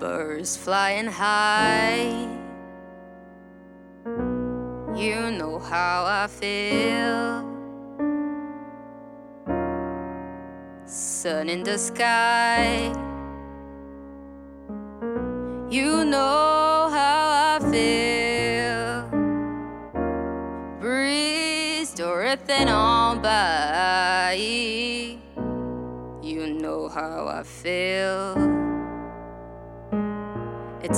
birds flying high. You know how I feel. Sun in the sky. You know how I feel. Breeze drifting on by. You know how I feel.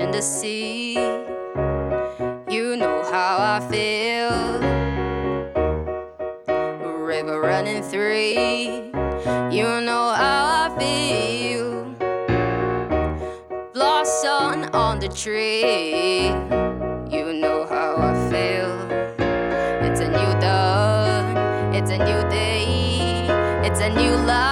In the sea, you know how I feel. River running through, you know how I feel. Blossom on the tree, you know how I feel. It's a new dawn, it's a new day, it's a new life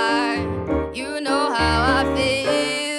shine, you know how I feel.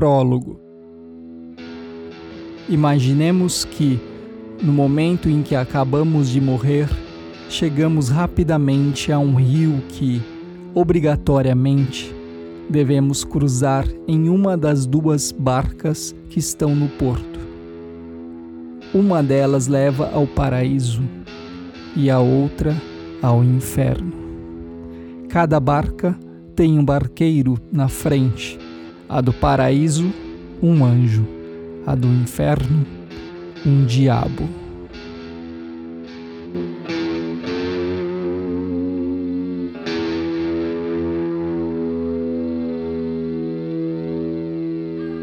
Prólogo. Imaginemos que, no momento em que acabamos de morrer, chegamos rapidamente a um rio que, obrigatoriamente, devemos cruzar em uma das duas barcas que estão no porto. Uma delas leva ao paraíso e a outra ao inferno. Cada barca tem um barqueiro na frente, a do paraíso, um anjo, a do inferno, um diabo.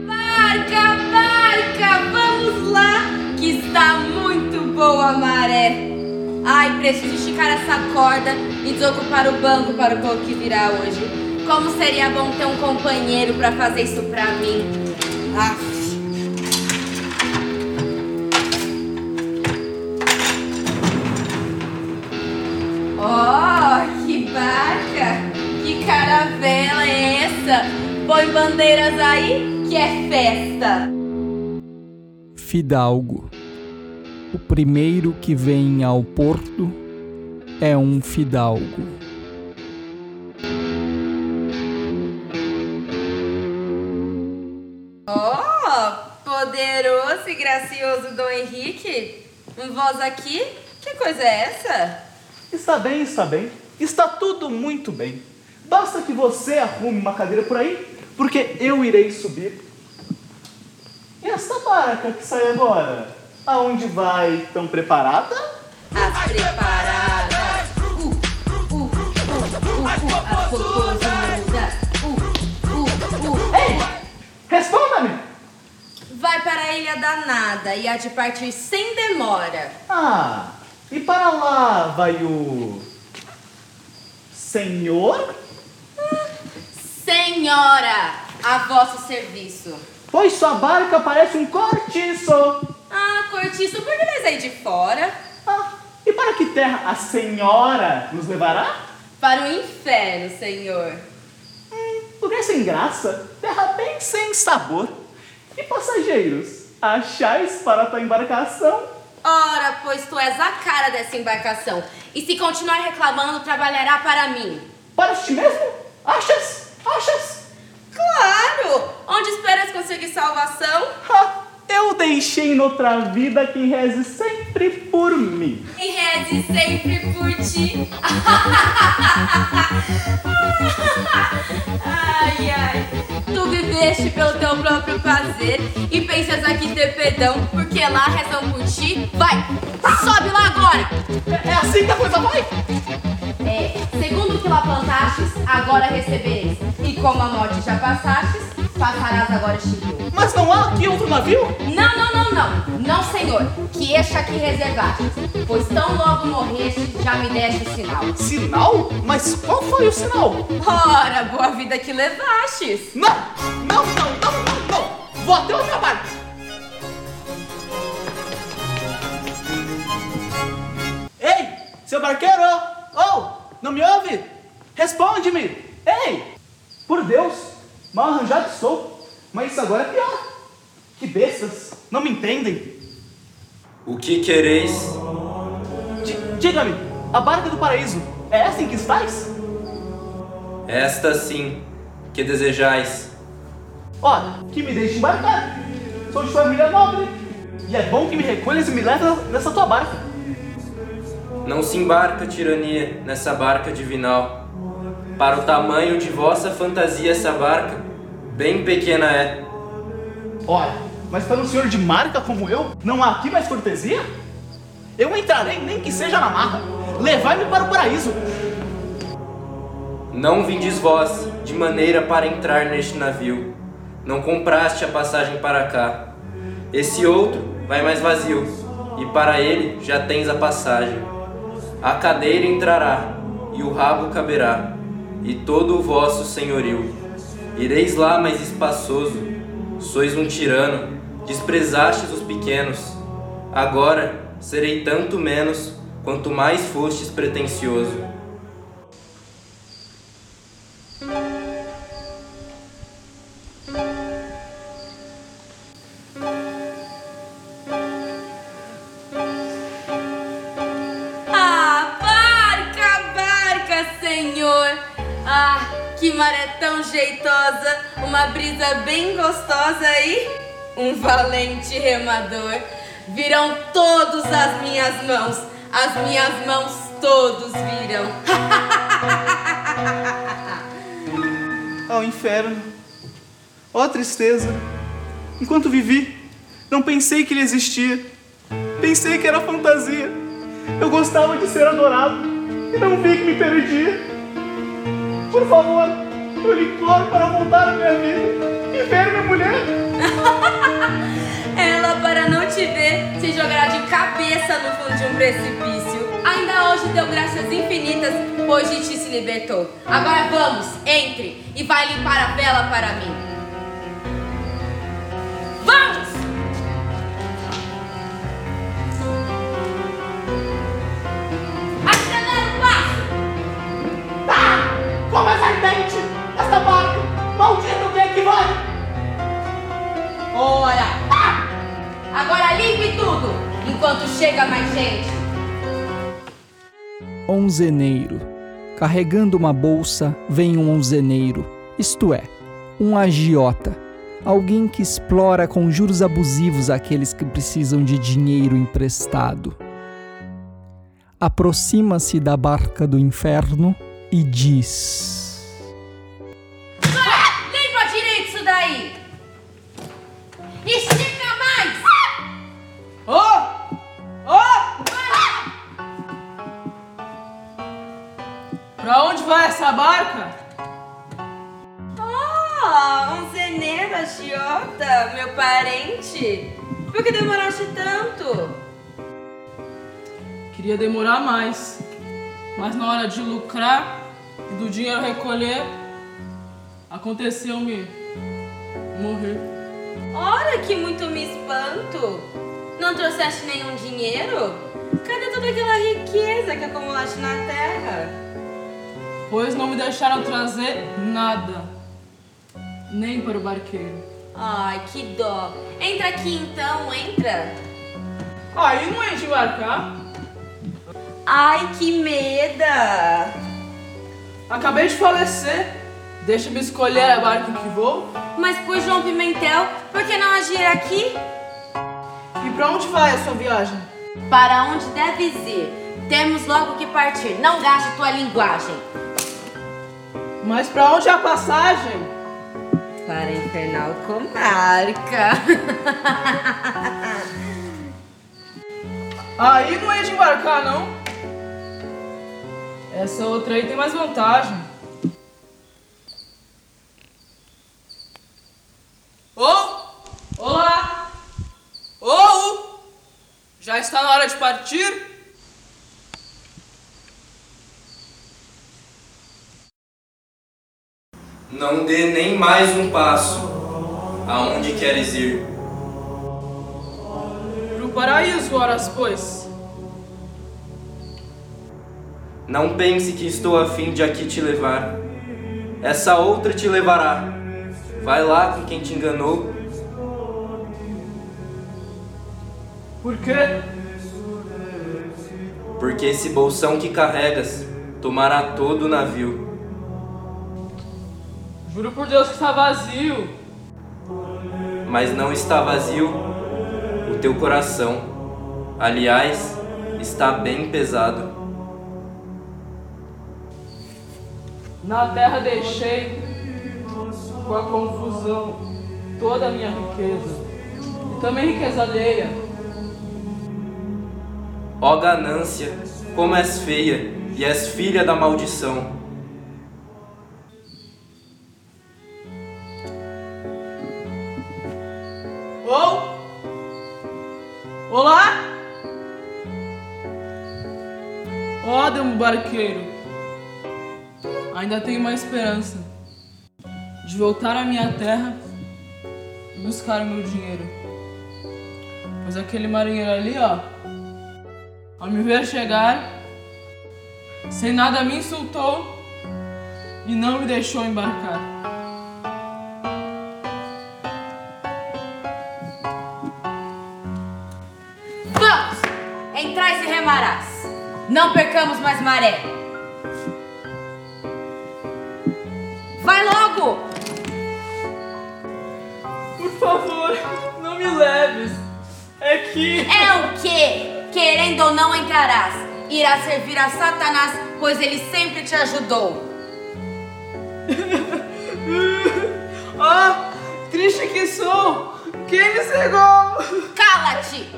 Barca, barca, vamos lá, que está muito boa a maré. Ai, preciso esticar essa corda e desocupar o banco para o pouco que virá hoje. Como seria bom ter um companheiro para fazer isso pra mim. Aff. Oh, que barca! Que caravela é essa? Põe bandeiras aí que é festa. Fidalgo. O primeiro que vem ao porto é um fidalgo. Gracioso Dom Henrique. Voz aqui? Que coisa é essa? Está bem, está bem. Está tudo muito bem. Basta que você arrume uma cadeira por aí, porque eu irei subir. E esta barca que sai agora? Aonde vai? Tão preparada? As preparadas. Uh, uh, uh, uh, uh, a popozuda. Uh, uh, uh. Ei! Responda-me! Vai para a Ilha Danada e há de partir sem demora. Ah, e para lá vai o. Senhor? Senhora, a vosso serviço. Pois sua barca parece um cortiço. Ah, cortiço, por que aí de fora? Ah, e para que terra a senhora nos levará? Para o inferno, senhor. Hum, lugar sem graça, terra bem sem sabor. E passageiros, achais para tua embarcação? Ora, pois tu és a cara dessa embarcação. E se continuar reclamando, trabalhará para mim. Para ti mesmo? Achas? Achas? Claro! Onde esperas conseguir salvação? Ha, eu deixei noutra vida quem reze sempre por mim. E reze sempre por ti. viveste pelo teu próprio prazer e pensas aqui ter perdão porque lá rezam por ti? Vai, sobe lá agora! É, é assim que a coisa vai? É, segundo o que lá plantastes, agora recebereis. E como a morte já passastes, passarás agora este rio. Mas não há aqui outro navio? Não, não, não, não. Não, senhor. Que este aqui reservaste. Pois tão logo morreste, já me deste sinal. Sinal? Mas qual foi o sinal? Ora, boa vida que levastes. Não! Não, não, não, não, não! Vou até outra barca! Ei, seu barqueiro! Oh, não me ouve? Responde-me! Ei! Por Deus, mal arranjado estou, mas isso agora é pior. Que bestas, não me entendem. O que quereis? Di- Diga-me, a barca do paraíso é essa em que estáis? Esta sim, que desejais. Ora, que me deixe embarcar. Sou de família nobre. E é bom que me recolhas e me leves nessa tua barca. Não se embarca, tirania, nessa barca divinal. Para o tamanho de vossa fantasia, essa barca, bem pequena é. Ora, mas para um senhor de marca como eu, não há aqui mais cortesia? Eu entrarei, nem que seja na marra. Levai-me para o paraíso. Não vindes vós, de maneira para entrar neste navio. Não compraste a passagem para cá. Esse outro vai mais vazio, e para ele já tens a passagem. A cadeira entrará, e o rabo caberá, e todo o vosso senhorio. Ireis lá mais espaçoso, sois um tirano, desprezastes os pequenos. Agora serei tanto menos, quanto mais fostes pretensioso. Brisa bem gostosa aí! Um valente remador! Virão todos as minhas mãos! As minhas mãos todos virão! Ao inferno. Ó tristeza. Enquanto vivi, não pensei que ele existia. Pensei que era fantasia. Eu gostava de ser adorado e não vi que me perdia. Por favor, eu lhe imploro para voltar à minha vida e ver minha mulher. Ela, para não te ver, se jogará de cabeça no fundo de um precipício. Ainda hoje deu graças infinitas, pois de ti se libertou. Agora vamos, entre e vai limpar a vela para mim. Mais gente. Onzeneiro. Carregando uma bolsa, vem um onzeneiro, isto é, um agiota, alguém que explora com juros abusivos aqueles que precisam de dinheiro emprestado. Aproxima-se da barca do inferno e diz: Pra onde vai essa barca? Oh, um zeneiro agiota, meu parente. Por que demoraste tanto? Queria demorar mais, mas na hora de lucrar e do dinheiro recolher, aconteceu-me morrer. Ora que muito me espanto. Não trouxeste nenhum dinheiro? Cadê toda aquela riqueza que acumulaste na terra? Pois não me deixaram trazer nada, nem para o barqueiro. Ai, que dó. Entra aqui então, entra. Aí não é de embarcar. Ai, que meda. Acabei de falecer. Deixa-me escolher a barca que vou. Mas por João Pimentel, por que não agir aqui? E pra onde vai a sua viagem? Para onde deves ir? Temos logo que partir. Não gaste tua linguagem. Mas pra onde é a passagem? Para a infernal comarca. Aí não é de embarcar, não. Essa outra aí tem mais vantagem. Ô! Olá! Ô! Já está na hora de partir? Não dê nem mais um passo. Aonde queres ir? Pro paraíso, horas pois. Não pense que estou a fim de aqui te levar. Essa outra te levará. Vai lá com quem te enganou. Por quê? Porque esse bolsão que carregas tomará todo o navio. Juro por Deus que está vazio. Mas não está vazio o teu coração. Aliás, está bem pesado. Na terra deixei com a confusão toda a minha riqueza. E também riqueza alheia. Ó ganância, como és feia e és filha da maldição. Ó, Demo Barqueiro. Ainda tenho uma esperança de voltar à minha terra e buscar o meu dinheiro. Pois aquele marinheiro ali, ó, ao me ver chegar, sem nada me insultou e não me deixou embarcar. Não percamos mais maré. Vai logo! Por favor, não me leves. É que. É o que? Querendo ou não entrarás. Irás servir a Satanás, pois ele sempre te ajudou. Ah, triste que sou! Quem me cegou? Cala-te!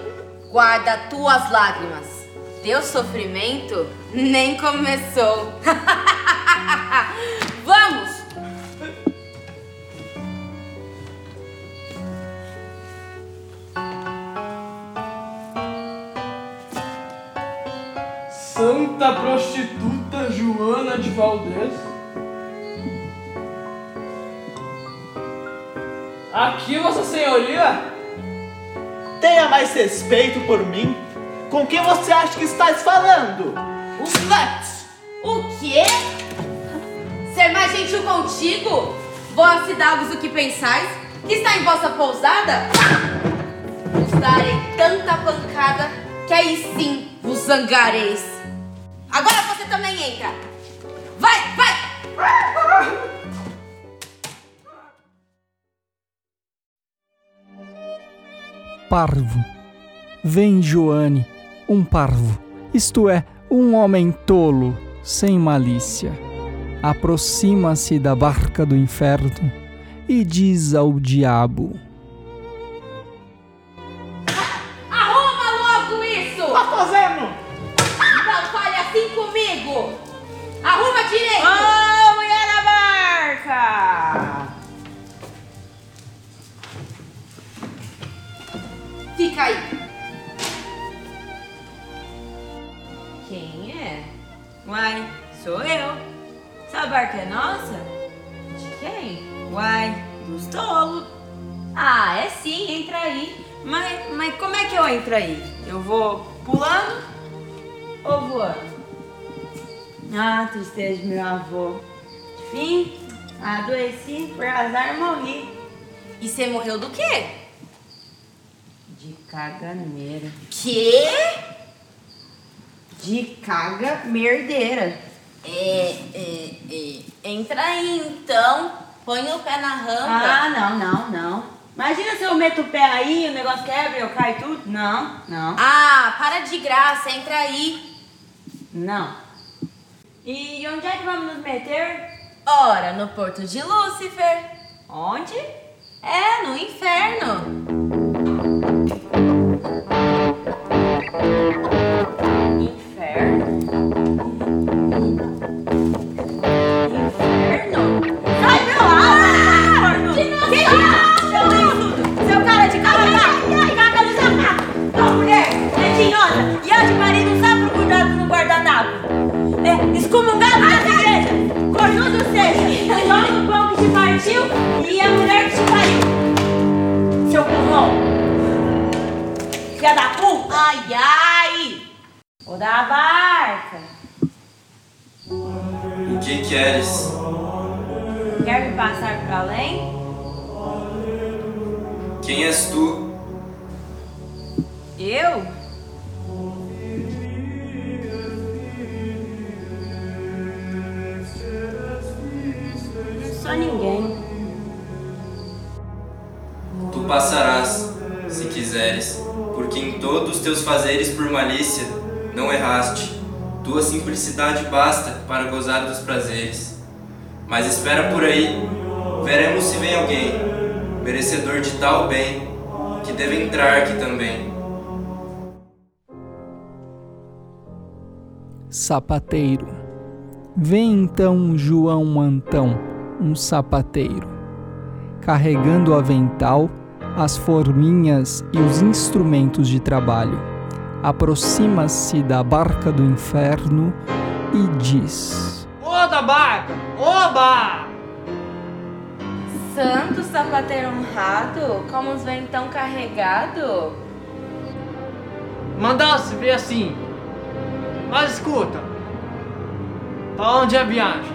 Guarda tuas lágrimas. Teu sofrimento nem começou. Vamos! Santa prostituta Joana de Valdez? Aqui, Vossa Senhoria? Tenha mais respeito por mim. Com quem você acha que estás falando? Slut! O quê? Ser mais gentil contigo? Vós cidadãos o que pensais? Que está em vossa pousada? Vos darei tanta pancada que aí sim vos zangareis. Agora você também entra. Vai, vai! Parvo. Vem, Joane, um parvo, isto é, um homem tolo, sem malícia. Aproxima-se da barca do inferno e diz ao diabo: sou eu. Essa barca é nossa? De quem? Uai, dos tolos. Ah, é sim, entra aí. Mas, mas como é que eu entro aí? Eu vou pulando ou voando? Ah, tristeza meu avô. Enfim, adoeci, por azar morri. E você morreu do quê? De caganeira. Quê? De caga merdeira. É, é, é. Entra aí então. Põe o pé na rampa. Ah, não, não, não. Imagina se eu meto o pé aí, o negócio quebra eu caio tudo. Não, não, Ah, para de graça, entra aí. não. E onde é que vamos nos meter? Ora, no Porto de Lúcifer. Onde? É, no inferno. Partiu e a mulher que te pariu! Seu burrão! Filha da puta! Ai, ai! Ô da barca! O que queres? Quer me passar para além? Quem és tu? Eu? Não sou ninguém. Passarás, se quiseres, porque em todos os teus fazeres por malícia não erraste. Tua simplicidade basta para gozar dos prazeres. Mas espera por aí, veremos se vem alguém, merecedor de tal bem, que deve entrar aqui também. Sapateiro. Vem então João Antão, um sapateiro, carregando o avental, as forminhas e os instrumentos de trabalho. Aproxima-se da barca do inferno e diz: Ô da barca! Oba! Santo sapateiro honrado, como os vem tão carregado? Mandasse ver assim. Mas escuta. Pra onde é a viagem?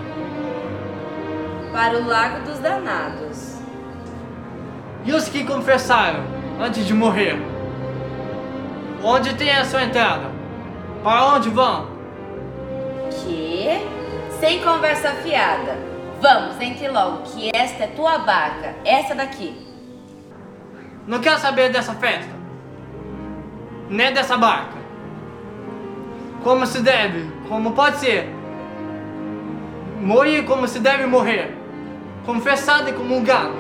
Para o Lago dos Danados. E os que confessaram antes de morrer? Onde tem a sua entrada? Para onde vão? Que? Sem conversa fiada. Vamos, entre logo, que esta é tua barca. Essa daqui. Não quero saber dessa festa. Nem dessa barca. Como se deve, como pode ser. Morrer como se deve morrer. Confessado e comungado.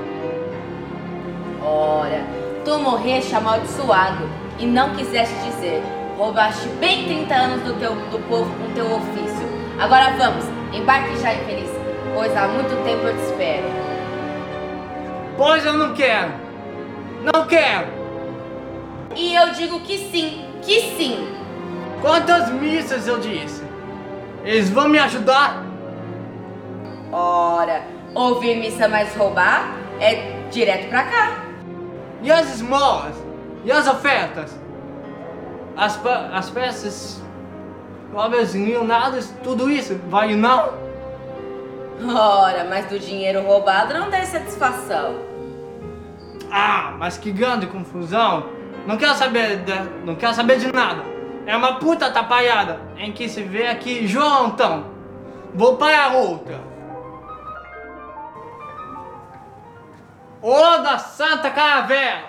Ora, tu morreste amaldiçoado e não quiseste dizer. Roubaste bem 30 anos do, teu, do povo com teu ofício. Agora vamos, embarque já, infeliz, pois há muito tempo eu te espero. Pois eu não quero. Não quero. E eu digo que sim, que sim. Quantas missas eu disse? Eles vão me ajudar? Ora, ouvir missa mais roubar é direto pra cá. E as esmolas? E as ofertas? As, as peças, obras nada, tudo isso, vai não? Ora, mas do dinheiro roubado não dá satisfação. Ah, mas que grande confusão! Não quero saber, de, não quero saber de nada. É uma puta atrapalhada em que se vê aqui João Antão. Vou para outra. Ô da Santa Caravela,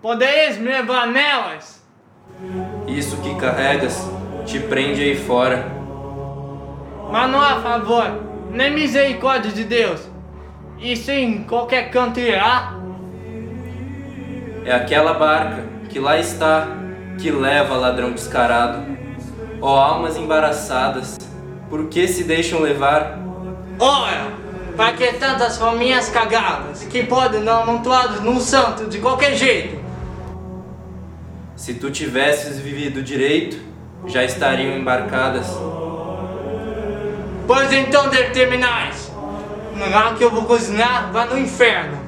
podereis me levar nelas? Isso que carregas te prende aí fora. Mas não há favor, nem misericórdia de Deus. Isso em qualquer canto irá. É aquela barca que lá está, que leva ladrão descarado. Ó almas embaraçadas, por que se deixam levar? Ora, para que tantas fominhas cagadas que podem dar amontoados num santo de qualquer jeito? Se tu tivesses vivido direito, já estariam embarcadas. Pois então determinais. Lá que eu vou cozinhar, vá no inferno.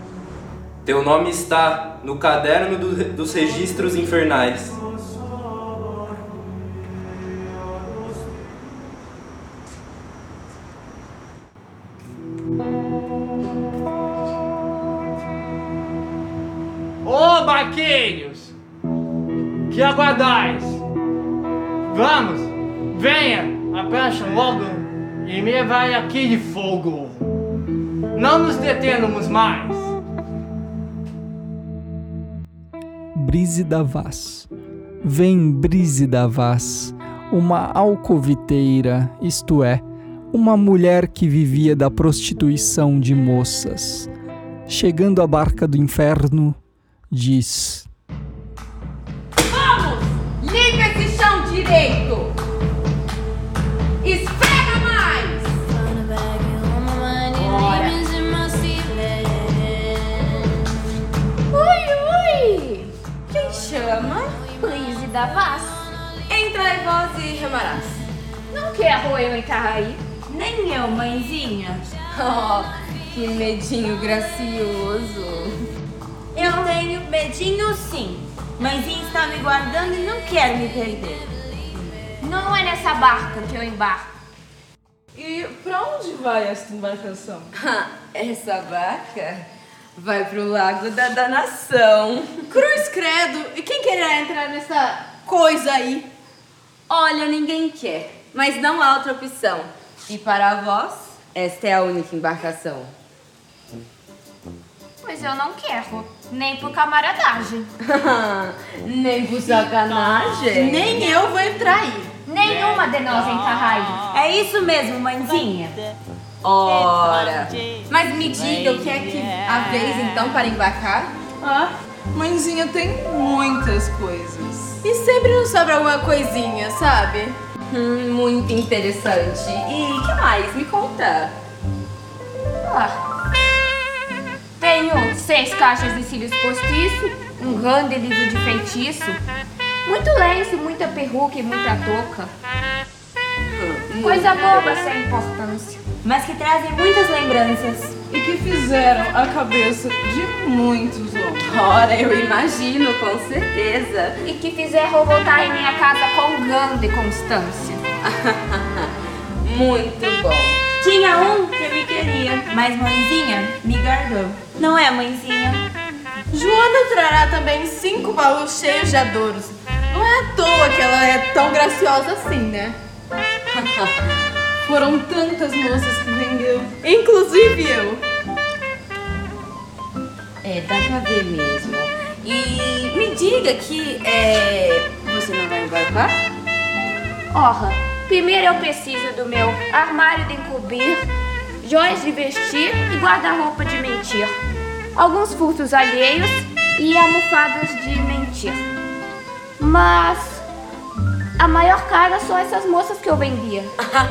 Teu nome está no caderno do- dos registros infernais. Que aguardais? Vamos, venha, aprancha logo e me vai aqui de fogo. Não nos detemos mais. Brise da Vaz. Vem, Brise da Vaz, uma alcoviteira, isto é, uma mulher que vivia da prostituição de moças. Chegando à barca do inferno, diz: Esfrega mais! Ui, ui! Quem chama? Brise da Vaz. Entra em voz e remarás. Não quero eu entrar aí. Nem eu, mãezinha. Oh, que medinho gracioso. Eu tenho medinho sim. Mãezinha está me guardando e não quer me perder. Não é nessa barca que eu embarco. E pra onde vai esta embarcação? Essa barca vai pro lago da danação. Cruz credo! E quem queria entrar nessa coisa aí? Olha, ninguém quer, mas não há outra opção. E para vós, esta é a única embarcação. Pois eu não quero. Nem por camaradagem. Nem por sacanagem. Nem eu vou entrar aí. Nenhuma de nós entra aí. É isso mesmo, mãezinha. Ora, mas me diga o que é que há vez então para embarcar? Ah, mãezinha tem muitas coisas. E sempre nos sobra alguma coisinha, sabe? Hum, muito interessante. E que mais? Me conta. Ah. Tenho seis caixas de cílios postiço, um grande livro de feitiço, muito lenço, muita peruca e muita touca. Coisa boba sem importância. Mas que trazem muitas lembranças. E que fizeram a cabeça de muitos homens. Ora, eu imagino, com certeza. E que fizeram voltar em minha casa com grande constância. Muito bom. Tinha um que me queria, mas mãezinha me guardou. Não é, mãezinha? Joana trará também cinco baús cheios de adouros. Não é à toa que ela é tão graciosa assim, né? Foram tantas moças que vendeu. Inclusive eu. É, dá pra ver mesmo. E me diga que é, você não vai embarcar? Ora, primeiro eu preciso do meu armário de encobrir, joias de vestir e guarda-roupa de mentir. Alguns furtos alheios e almofadas de mentir. Mas a maior cara são essas moças que eu vendia.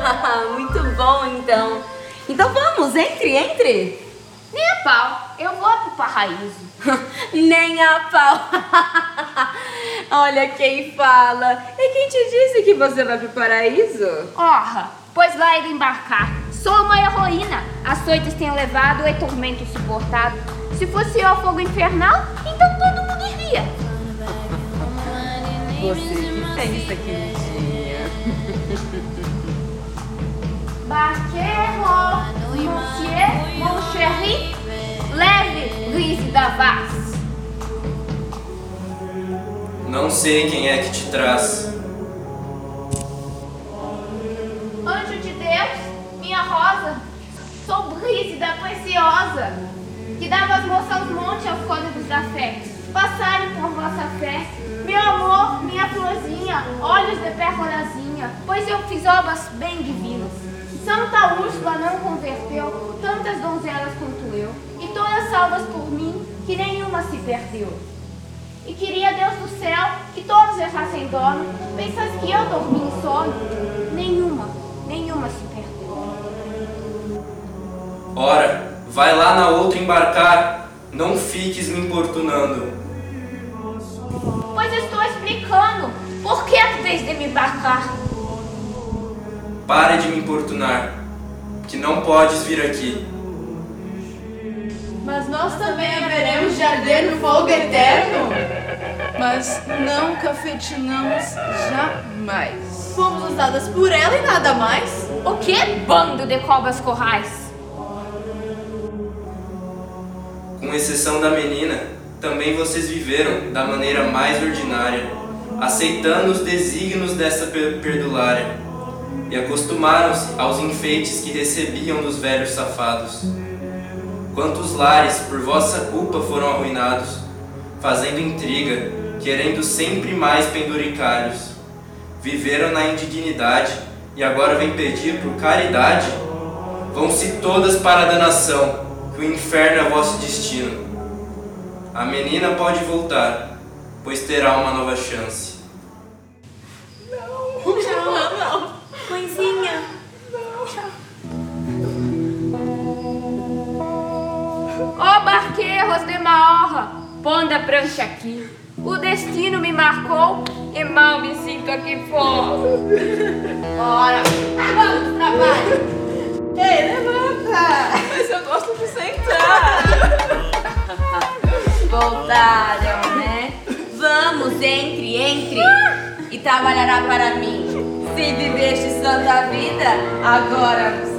Muito bom, então. Então vamos, entre, entre. Nem a pau, eu vou pro paraíso. Nem a pau. Olha quem fala. E quem te disse que você vai pro paraíso? Ora, pois ele embarcar. Sou uma heroína. Açoites tenho levado e tormento suportado. Se fosse eu fogo infernal, então todo mundo iria. Você que pensa, queridinha. Barqueiro, monsieur, mon chéri, leve, Lise da Vaz. Não sei quem é que te traz. Anjo de Deus, minha rosa, sou brígida, preciosa, que dava as moças aos montes aos códigos da fé, passarem por vossa fé. Meu amor, minha florzinha, olhos de pérolazinha, pois eu fiz obras bem divinas. Santa Úrsula não converteu tantas donzelas quanto eu, e todas salvas por mim, que nenhuma se perdeu. E queria Deus do céu que todos errassem dono, pensas que eu dormi em sono? Nenhuma, nenhuma se perdeu. Ora, vai lá na outra embarcar, não fiques me importunando. Pois estou explicando, por que tu tens de me embarcar? Pare de me importunar, que não podes vir aqui. Mas nós também haveremos de arder no fogo eterno? Mas não cafetinamos jamais. Fomos usadas por ela e nada mais? O que, bando de cobras corrais? Com exceção da menina, também vocês viveram da maneira mais ordinária, aceitando os desígnios dessa per- perdulária, e acostumaram-se aos enfeites que recebiam dos velhos safados. Quantos lares por vossa culpa foram arruinados, fazendo intriga, querendo sempre mais penduricalhos. Viveram na indignidade e agora vêm pedir por caridade? Vão-se todas para a danação, que o inferno é vosso destino. A menina pode voltar, pois terá uma nova chance. Mãezinha. Ó barqueiros de Maorra, pondo a prancha aqui. O destino me marcou e mal me sinto aqui fora. Bora, vamos pro trabalho. Voltaram, né? Vamos, entre, entre. E trabalhará para mim. Se viveste santa vida, agora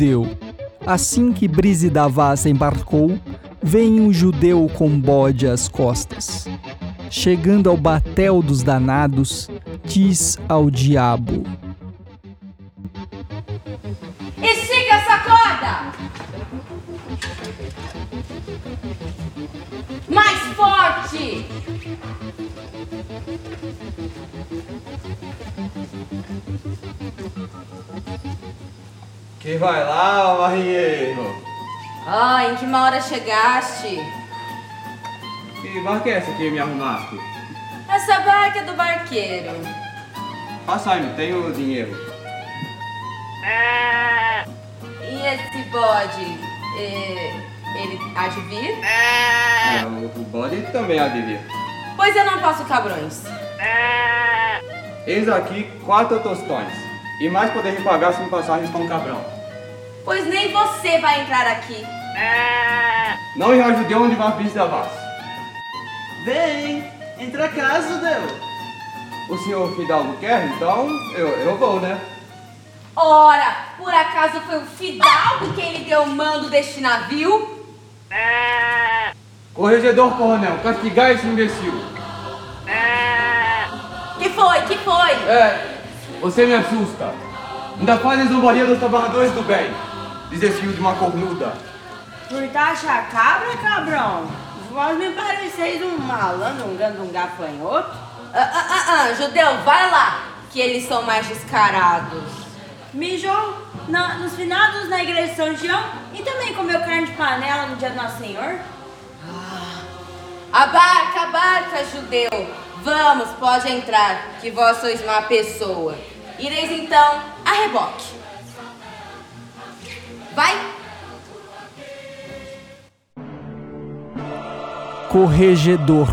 Judeu. Assim que Brise da Vaz embarcou, vem um judeu com bode às costas. Chegando ao batel dos danados, diz ao diabo: Que vai lá, marinheiro? Ah, em que uma hora chegaste? Que barca é essa que me arrumaste? Essa barca é do barqueiro. Passa aí, não tenho dinheiro. E esse bode, eh, ele há de vir? É, o, o bode também há de vir. Pois eu não passo cabrões. Eis aqui quatro tostões. E mais poder pagar sem passagens com o cabrão. Pois nem você vai entrar aqui. Não irá judeu onde vai da vaz. Vem, entra cá, judeu. O senhor Fidalgo quer, então eu, eu vou, né? Ora, por acaso foi o Fidalgo quem lhe deu o mando deste navio? Corregedor coronel, castigar esse imbecil. Que foi? Que foi? É, você me assusta. Ainda faz a zombaria dos trabalhadores do bem. Filho de uma cornuda. Por taxa cabra, cabrão? Vós me pareceis um malandro, um gando, um gafanhoto. Ah, ah, ah, ah, judeu, vai lá, que eles são mais descarados. Mijou na- nos finados na igreja de São João e também comeu carne de panela no dia do Nosso Senhor? A barca, a barca, judeu. Vamos, pode entrar, que vós sois má pessoa. Ireis então a reboque. Vai! Corregedor.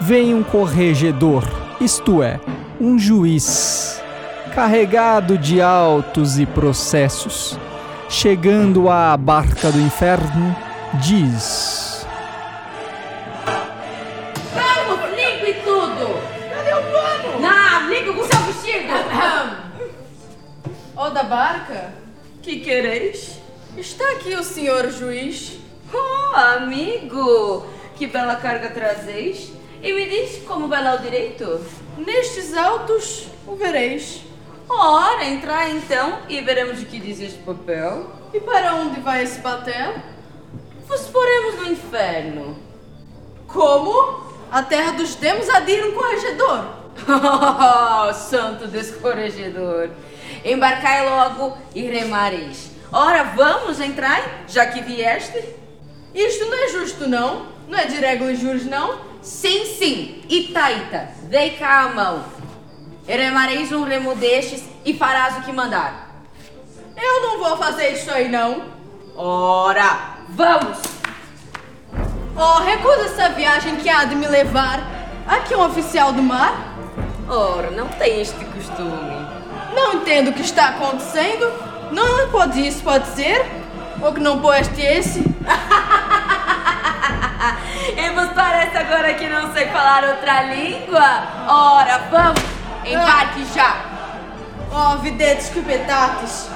Vem um corregedor, isto é, um juiz, carregado de autos e processos. Chegando à barca do inferno, diz: Ó da barca, que quereis? Está aqui o senhor juiz. Oh, amigo! Que bela carga trazeis! E me diz como vai lá o direito? Nestes autos o vereis. Ora, entrar então e veremos de que diz este papel. E para onde vai esse batel? Vos poremos no inferno. Como? A terra dos demos há de ir um corregedor. Oh, santo descorregedor! Embarcai logo e remareis. Ora, vamos entrar, já que vieste? Isto não é justo, não? Não é de regra e juros, não? Sim, sim. Itaíta, dei cá a mão. E remareis um remo destes e farás o que mandar. Eu não vou fazer isso aí, não. Ora, vamos! Oh, recusa essa viagem que há de me levar. Aqui um oficial do mar? Ora, não tem este costume. Não entendo o que está acontecendo. Não pode isso, pode ser? Ou que não pode esse? e vos parece agora que não sei falar outra língua? Ora, vamos! Embarque já! Ó, oh, videtes que petates!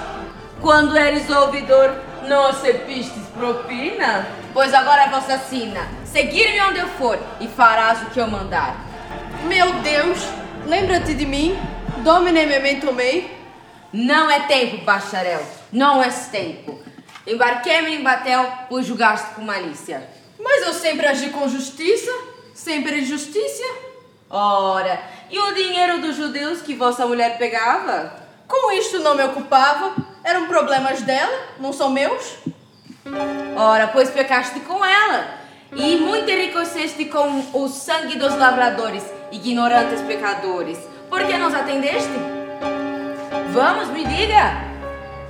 Quando eres ouvidor, não aceptistes propina? Pois agora é vossa sina. Seguir-me onde eu for e farás o que eu mandar. Meu Deus, lembra-te de mim? Domine memento mei. Não é tempo, bacharel. Não é tempo. Embarquei-me em batel, pois julgaste com malícia. Mas eu sempre agi com justiça, sempre justiça. Ora, e o dinheiro dos judeus que vossa mulher pegava? Com isto não me ocupava. Eram problemas dela, não são meus. Ora, pois pecaste com ela. E muito enriqueceste com o sangue dos lavradores, ignorantes pecadores. Por que nos atendeste? Vamos, me diga.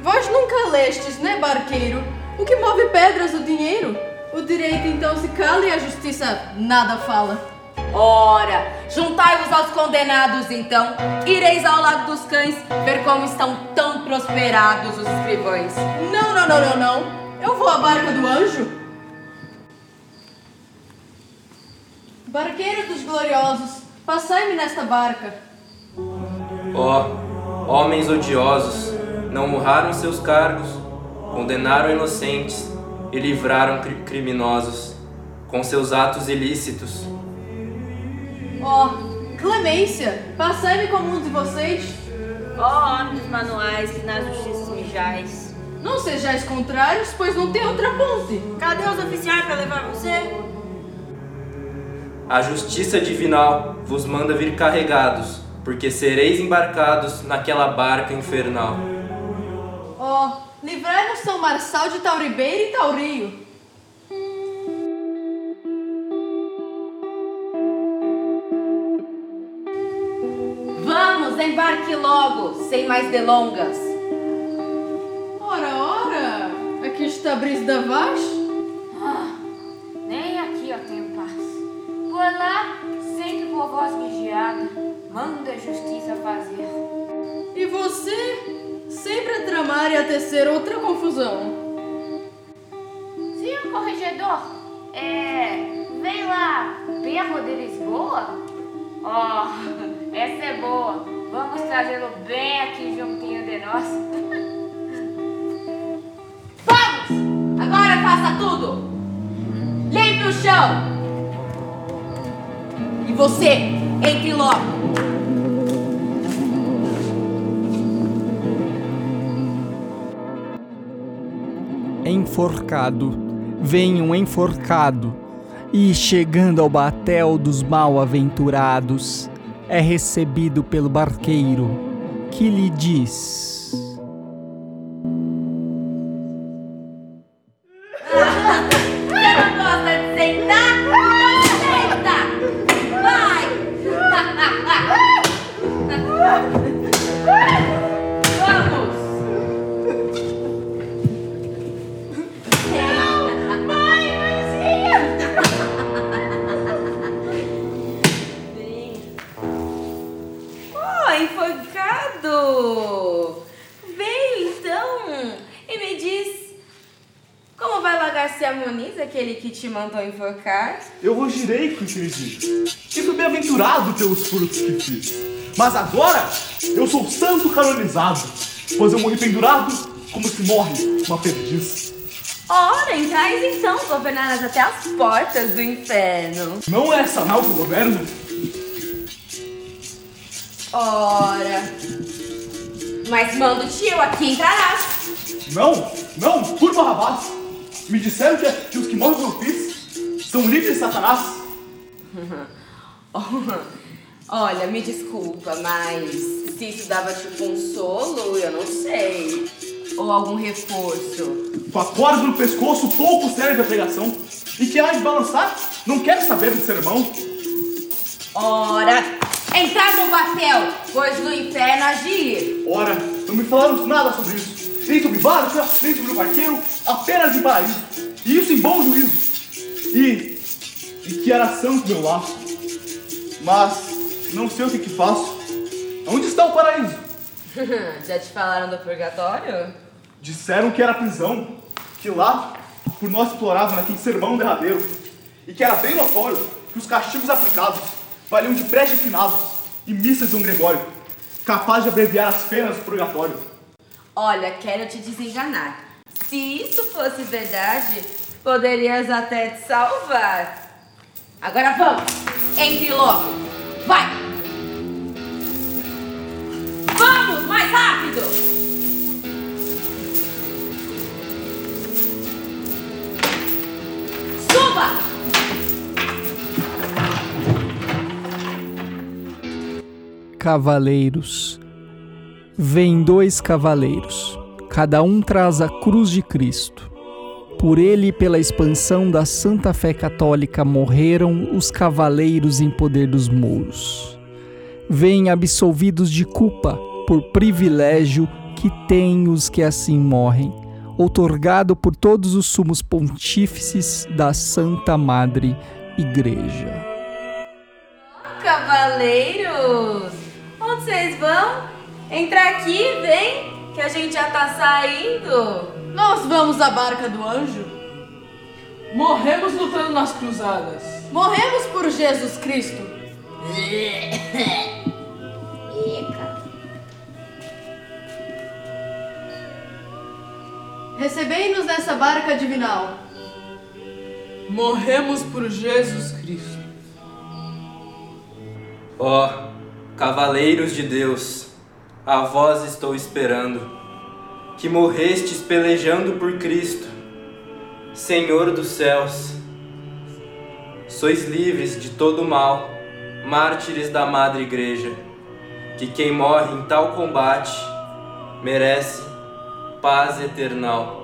Vós nunca lestes, né, barqueiro? O que move pedras o dinheiro? O direito então se cala e a justiça nada fala. Ora, juntai-vos aos condenados então, ireis ao lago dos cães ver como estão tão prosperados os escrivães. Não, não, não, não, não. Eu vou à barca do anjo. Barqueiro dos gloriosos, passai-me nesta barca. Ó, oh, homens odiosos, não honraram seus cargos, condenaram inocentes e livraram criminosos com seus atos ilícitos. Ó, oh, clemência, passai-me como um de vocês. Ó oh, homens manuais que nas justiças mijais. Não sejais contrários, pois não tem outra ponte. Cadê os oficiais para levar você? A justiça divinal vos manda vir carregados, porque sereis embarcados naquela barca infernal. Ó, oh, livrai-nos São Marçal de Tauribeira e Taurio. Vamos, embarque logo, sem mais delongas. Ora, ora, aqui está a brisa da Vaz? Ah, nem aqui eu tenho paz. Por lá, por voz vigiada, manda a justiça fazer. E você, sempre a tramar e a tecer outra confusão. Senhor corregedor, é. Vem lá, perro de Lisboa? Oh, essa é boa. Vamos trazê-lo bem aqui juntinho de nós. Vamos! Agora faça tudo! Limpe o chão! Você, entre logo! Enforcado, vem um enforcado, e chegando ao batel dos mal-aventurados, é recebido pelo barqueiro, que lhe diz. Que. E fui bem-aventurado pelos frutos que fiz. Mas agora eu sou santo canonizado, pois eu morri pendurado como se morre uma perdiz. Ora, entrais então governadas até as portas do inferno. Não é sanal que governo? Ora, mas mando-te eu aqui entrarás. Não, não, por Barrabás. Me disseram que, que os que morrem eu fiz são livres de Satanás. Olha, me desculpa, mas se isso dava te consolo, eu não sei. Ou algum reforço. Com a corda no pescoço, pouco serve a pregação. E que há de balançar, não quero saber do sermão. Ora, entrar no batel, pois no inferno agir. Ora, não me falaram nada sobre isso. Nem sobre barca, nem sobre o barqueiro, apenas de paraíso. E isso em bom juízo. E, e que era santo meu laço. Mas não sei o que que faço. Onde está o paraíso? Já te falaram do purgatório? Disseram que era prisão, que lá por nós explorava naquele sermão derradeiro, e que era bem notório que os castigos aplicados valiam de preste finados e missas de um Gregório, capaz de abreviar as penas do purgatório. Olha, quero te desenganar. Se isso fosse verdade, poderias até te salvar. Agora vamos! Entre logo! Vai! Vamos, mais rápido! Suba! Cavaleiros. Vêm dois cavaleiros, cada um traz a cruz de Cristo. Por ele e pela expansão da santa fé católica morreram os cavaleiros em poder dos mouros. Vêm absolvidos de culpa por privilégio que têm os que assim morrem, outorgado por todos os sumos pontífices da Santa Madre Igreja. Cavaleiros! Onde vocês vão? Entra aqui, vem, que a gente já tá saindo. Nós vamos à barca do anjo. Morremos lutando nas cruzadas. Morremos por Jesus Cristo. Recebei-nos nessa barca divinal. Morremos por Jesus Cristo. Ó, cavaleiros de Deus, a vós estou esperando, que morrestes pelejando por Cristo, Senhor dos céus. Sois livres de todo mal, mártires da Madre Igreja, que quem morre em tal combate merece paz eternal.